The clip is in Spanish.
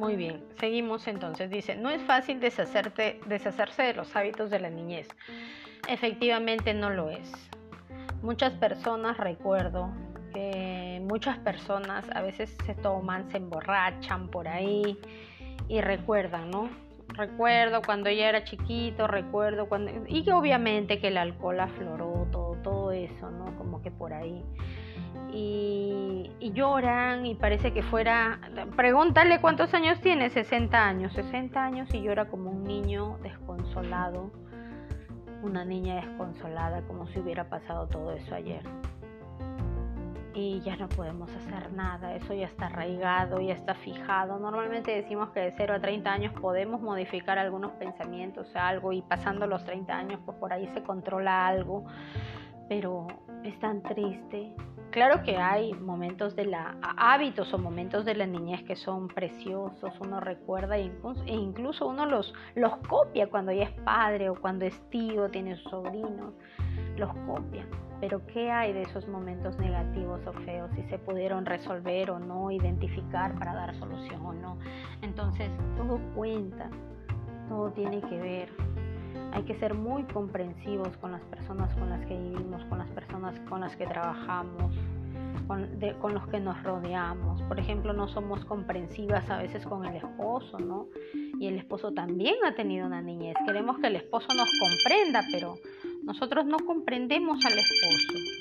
Muy bien, seguimos entonces. Dice, no es fácil deshacerte, deshacerse de los hábitos de la niñez. Efectivamente no lo es. Muchas personas, recuerdo, que muchas personas a veces se toman, se emborrachan por ahí y recuerdan, ¿no? Recuerdo cuando ella era chiquito, recuerdo cuando... Y obviamente que el alcohol afloró todo, todo eso, ¿no? Como que por ahí y, lloran y parece que fuera, pregúntale cuántos años tiene, 60 años, 60 años y llora como un niño desconsolado, una niña desconsolada, como si hubiera pasado todo eso ayer. Y ya no podemos hacer nada, eso ya está arraigado, ya está fijado. Normalmente decimos que de 0 a 30 años podemos modificar algunos pensamientos, algo, y pasando los 30 años, pues por ahí se controla algo, pero es tan triste Claro que hay momentos de la hábitos o momentos de la niñez que son preciosos, uno recuerda e incluso uno los, los copia cuando ya es padre o cuando es tío, tiene sobrinos, los copia. Pero ¿qué hay de esos momentos negativos o feos? Si se pudieron resolver o no, identificar para dar solución o no. Entonces, todo cuenta, todo tiene que ver. Hay que ser muy comprensivos con las personas con las que vivimos, con con las que trabajamos, con, los que nos rodeamos. Por ejemplo, no somos comprensivas a veces con el esposo, ¿no? Y el esposo también ha tenido una niñez. Queremos que el esposo nos comprenda, pero nosotros no comprendemos al esposo.